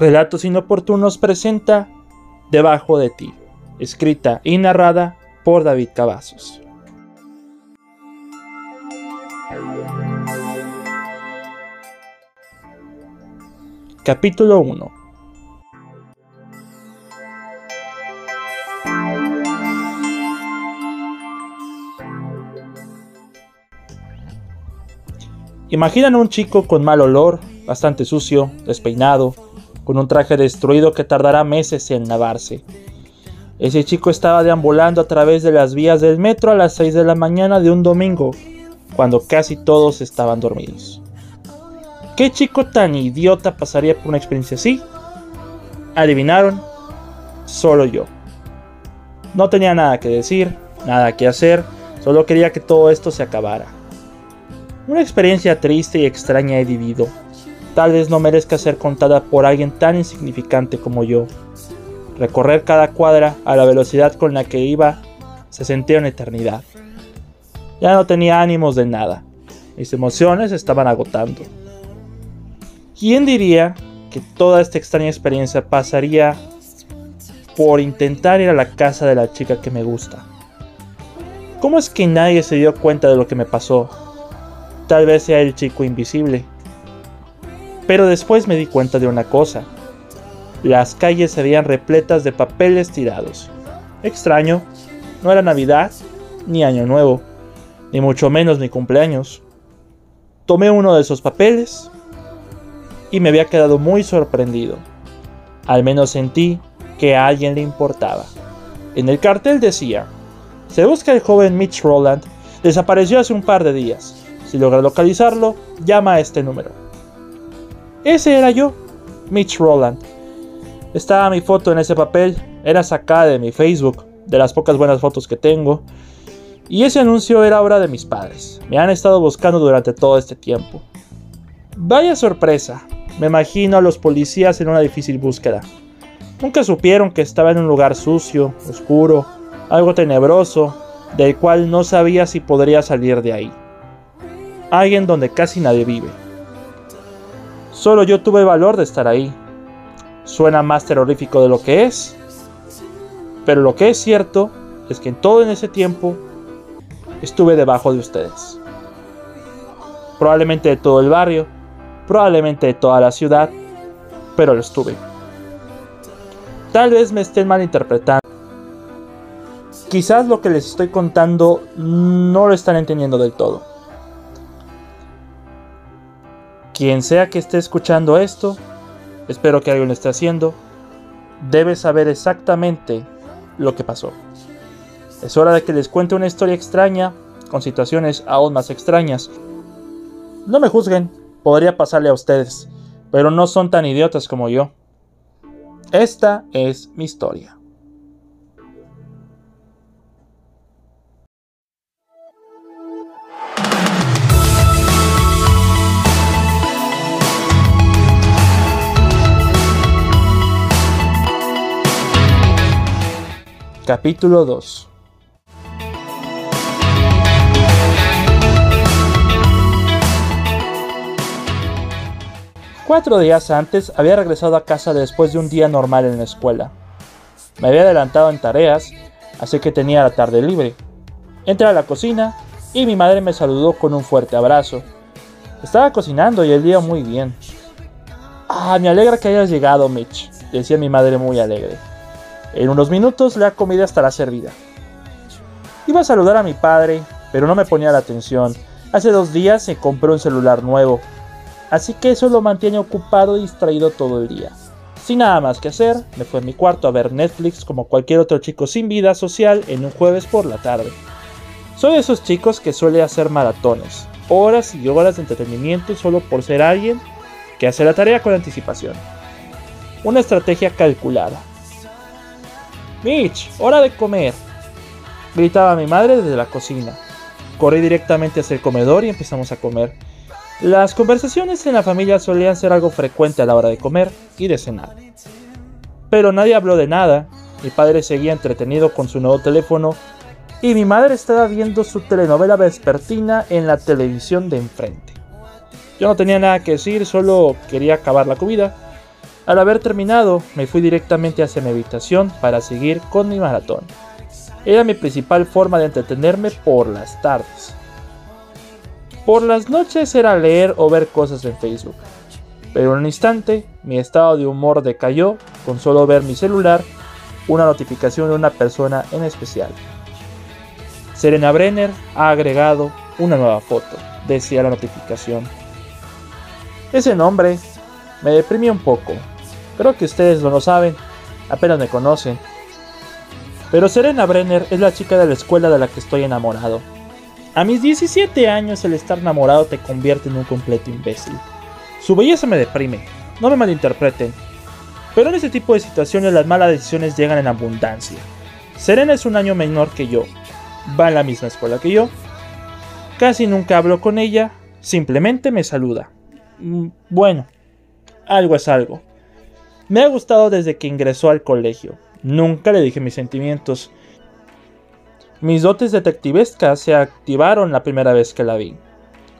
Relatos Inoportunos presenta Debajo de ti, escrita y narrada por David Cavazos. Capítulo 1 Imaginan un chico con mal olor, bastante sucio, despeinado, con un traje destruido que tardará meses en lavarse. Ese chico estaba deambulando a través de las vías del metro a las 6 de la mañana de un domingo, cuando casi todos estaban dormidos. ¿Qué chico tan idiota pasaría por una experiencia así? Adivinaron, solo yo. No tenía nada que decir, nada que hacer, solo quería que todo esto se acabara. Una experiencia triste y extraña he vivido, tal vez no merezca ser contada por alguien tan insignificante como yo. Recorrer cada cuadra a la velocidad con la que iba se sentía una eternidad. Ya no tenía ánimos de nada. Mis emociones estaban agotando. ¿Quién diría que toda esta extraña experiencia pasaría por intentar ir a la casa de la chica que me gusta? ¿Cómo es que nadie se dio cuenta de lo que me pasó? Tal vez sea el chico invisible, pero después me di cuenta de una cosa. Las calles se veían repletas de papeles tirados. Extraño, no era Navidad, ni Año Nuevo, ni mucho menos mi cumpleaños. Tomé uno de esos papeles y me había quedado muy sorprendido. Al menos sentí que a alguien le importaba. En el cartel decía, se busca el joven Mitch Roland, desapareció hace un par de días. Si logra localizarlo, llama a este número. Ese era yo, Mitch Roland. Estaba mi foto en ese papel, era sacada de mi Facebook, de las pocas buenas fotos que tengo. Y ese anuncio era obra de mis padres. Me han estado buscando durante todo este tiempo. Vaya sorpresa, me imagino a los policías en una difícil búsqueda. Nunca supieron que estaba en un lugar sucio, oscuro, algo tenebroso, del cual no sabía si podría salir de ahí. Alguien donde casi nadie vive. Solo yo tuve valor de estar ahí. Suena más terrorífico de lo que es. Pero lo que es cierto es que en todo en ese tiempo estuve debajo de ustedes. Probablemente de todo el barrio, probablemente de toda la ciudad, pero lo estuve. Tal vez me estén malinterpretando. Quizás lo que les estoy contando no lo están entendiendo del todo. Quien sea que esté escuchando esto, espero que alguien lo esté haciendo, debe saber exactamente lo que pasó. Es hora de que les cuente una historia extraña, con situaciones aún más extrañas. No me juzguen, podría pasarle a ustedes, pero no son tan idiotas como yo. Esta es mi historia. Capítulo 2 Cuatro días antes había regresado a casa después de un día normal en la escuela. Me había adelantado en tareas, así que tenía la tarde libre. Entré a la cocina y mi madre me saludó con un fuerte abrazo. Estaba cocinando y el día muy bien. Ah, me alegra que hayas llegado, Mitch, decía mi madre muy alegre. En unos minutos la comida estará servida. Iba a saludar a mi padre, pero no me ponía la atención. Hace dos días se compró un celular nuevo, así que eso lo mantiene ocupado y distraído todo el día. Sin nada más que hacer, me fui a mi cuarto a ver Netflix como cualquier otro chico sin vida social en un jueves por la tarde. Soy de esos chicos que suele hacer maratones, horas y horas de entretenimiento solo por ser alguien que hace la tarea con anticipación. Una estrategia calculada, Mitch, hora de comer. Gritaba mi madre desde la cocina. Corrí directamente hacia el comedor y empezamos a comer. Las conversaciones en la familia solían ser algo frecuente a la hora de comer y de cenar. Pero nadie habló de nada. Mi padre seguía entretenido con su nuevo teléfono y mi madre estaba viendo su telenovela vespertina en la televisión de enfrente. Yo no tenía nada que decir, solo quería acabar la comida Al haber terminado, me fui directamente hacia mi habitación para seguir con mi maratón. Era mi principal forma de entretenerme por las tardes. Por las noches era leer o ver cosas en Facebook. Pero en un instante, mi estado de humor decayó con solo ver mi celular una notificación de una persona en especial. Serena Brenner ha agregado una nueva foto, decía la notificación. Ese nombre me deprimió un poco. Creo que ustedes lo no saben, apenas me conocen. Pero Serena Brenner es la chica de la escuela de la que estoy enamorado. A mis 17 años el estar enamorado te convierte en un completo imbécil. Su belleza me deprime, no me malinterpreten. Pero en este tipo de situaciones las malas decisiones llegan en abundancia. Serena es un año menor que yo, va en la misma escuela que yo. Casi nunca hablo con ella, simplemente me saluda. Mm, bueno, algo es algo. Me ha gustado desde que ingresó al colegio. Nunca le dije mis sentimientos. Mis dotes detectivescas se activaron la primera vez que la vi.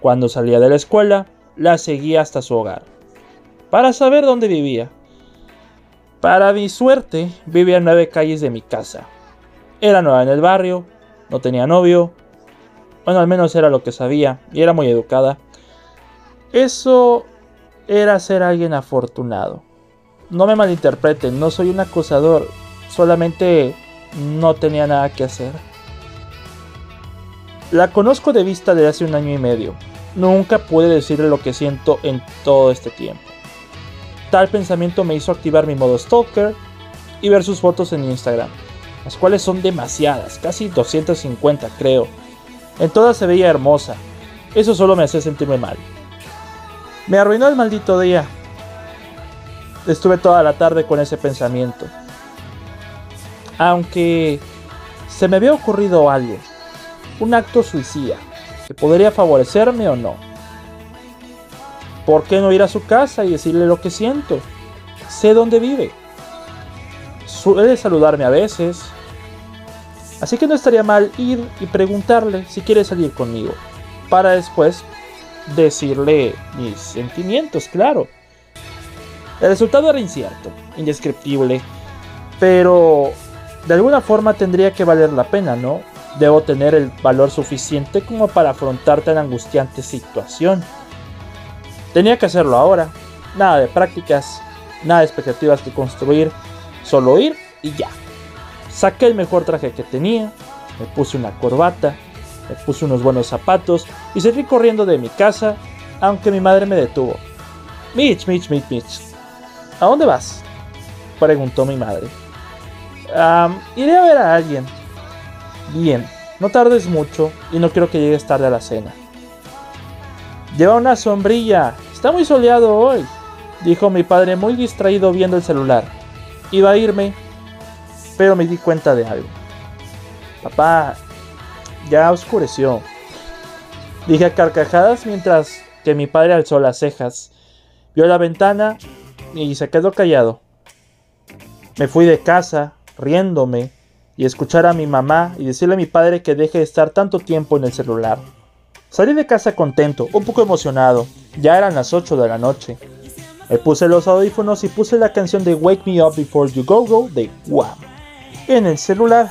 Cuando salía de la escuela, la seguí hasta su hogar, para saber dónde vivía. Para mi suerte, vivía en nueve calles de mi casa. Era nueva en el barrio, no tenía novio, bueno, al menos era lo que sabía, y era muy educada. Eso era ser alguien afortunado. No me malinterpreten, no soy un acusador, solamente no tenía nada que hacer. La conozco de vista de hace un año y medio, Nunca pude decirle lo que siento en todo este tiempo. Tal pensamiento me hizo activar mi modo stalker y ver sus fotos en Instagram, las cuales son demasiadas, casi 250 creo. En todas se veía hermosa, eso solo me hacía sentirme mal. Me arruinó el maldito día. Estuve toda la tarde con ese pensamiento. Aunque se me había ocurrido algo, un acto suicida podría favorecerme o no. ¿Por qué no ir a su casa y decirle lo que siento? Sé dónde vive. Suele saludarme a veces. Así que no estaría mal ir y preguntarle si quiere salir conmigo. Para después decirle mis sentimientos, claro. El resultado era incierto, indescriptible. Pero de alguna forma tendría que valer la pena, ¿no? Debo tener el valor suficiente como para afrontar tan angustiante situación. Tenía que hacerlo ahora. Nada de prácticas, nada de expectativas que construir, solo ir y ya. Saqué el mejor traje que tenía, me puse una corbata, puse unos buenos zapatos y seguí corriendo de mi casa, aunque mi madre me detuvo. Mitch, Mitch, Mitch, Mitch. ¿A dónde vas? Preguntó mi madre. iré a ver a alguien, Bien, no tardes mucho y no quiero que llegues tarde a la cena. Lleva una sombrilla, está muy soleado hoy, dijo mi padre muy distraído viendo el celular. Iba a irme, pero me di cuenta de algo. Papá, ya oscureció. Dije a carcajadas mientras que mi padre alzó las cejas, vio la ventana y se quedó callado. Me fui de casa, riéndome, y escuchar a mi mamá y decirle a mi padre que deje de estar tanto tiempo en el celular. Salí de casa contento, un poco emocionado, ya eran las 8 de la noche. Me puse los audífonos y puse la canción de Wake Me Up Before You Go Go de Wham en el celular.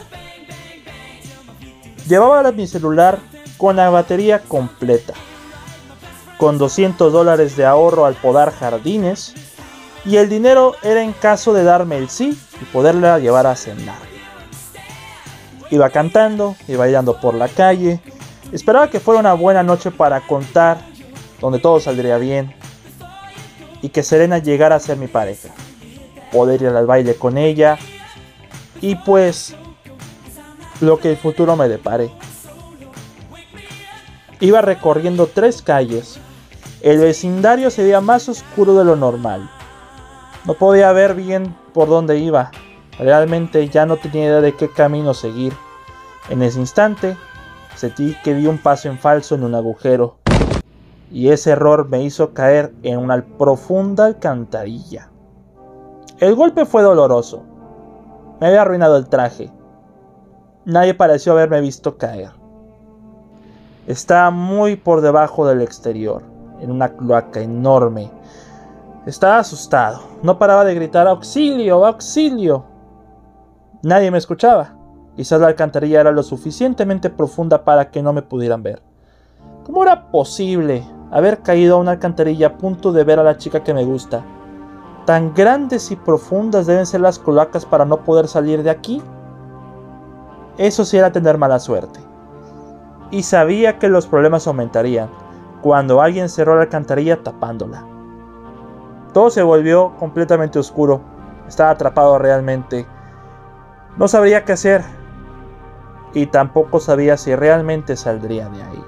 Llevaba mi celular con la batería completa, con 200 dólares de ahorro al podar jardines, y el dinero era en caso de darme el sí y poderla llevar a cenar. Iba cantando, iba bailando por la calle. Esperaba que fuera una buena noche para contar, donde todo saldría bien. Y que Serena llegara a ser mi pareja. Poder ir al baile con ella. Y pues lo que el futuro me depare. Iba recorriendo tres calles. El vecindario se veía más oscuro de lo normal. No podía ver bien por dónde iba. Realmente ya no tenía idea de qué camino seguir. En ese instante, sentí que di un paso en falso en un agujero. Y ese error me hizo caer en una profunda alcantarilla. El golpe fue doloroso. Me había arruinado el traje. Nadie pareció haberme visto caer. Estaba muy por debajo del exterior, en una cloaca enorme, Estaba asustado. No paraba de gritar auxilio, auxilio. Nadie me escuchaba. Quizás la alcantarilla era lo suficientemente profunda para que no me pudieran ver. ¿Cómo era posible haber caído a una alcantarilla a punto de ver a la chica que me gusta? ¿Tan grandes y profundas deben ser las colacas para no poder salir de aquí? Eso sí era tener mala suerte. Y sabía que los problemas aumentarían cuando alguien cerró la alcantarilla tapándola. Todo se volvió completamente oscuro. Estaba atrapado realmente. No sabría qué hacer. Y tampoco sabía si realmente saldría de ahí.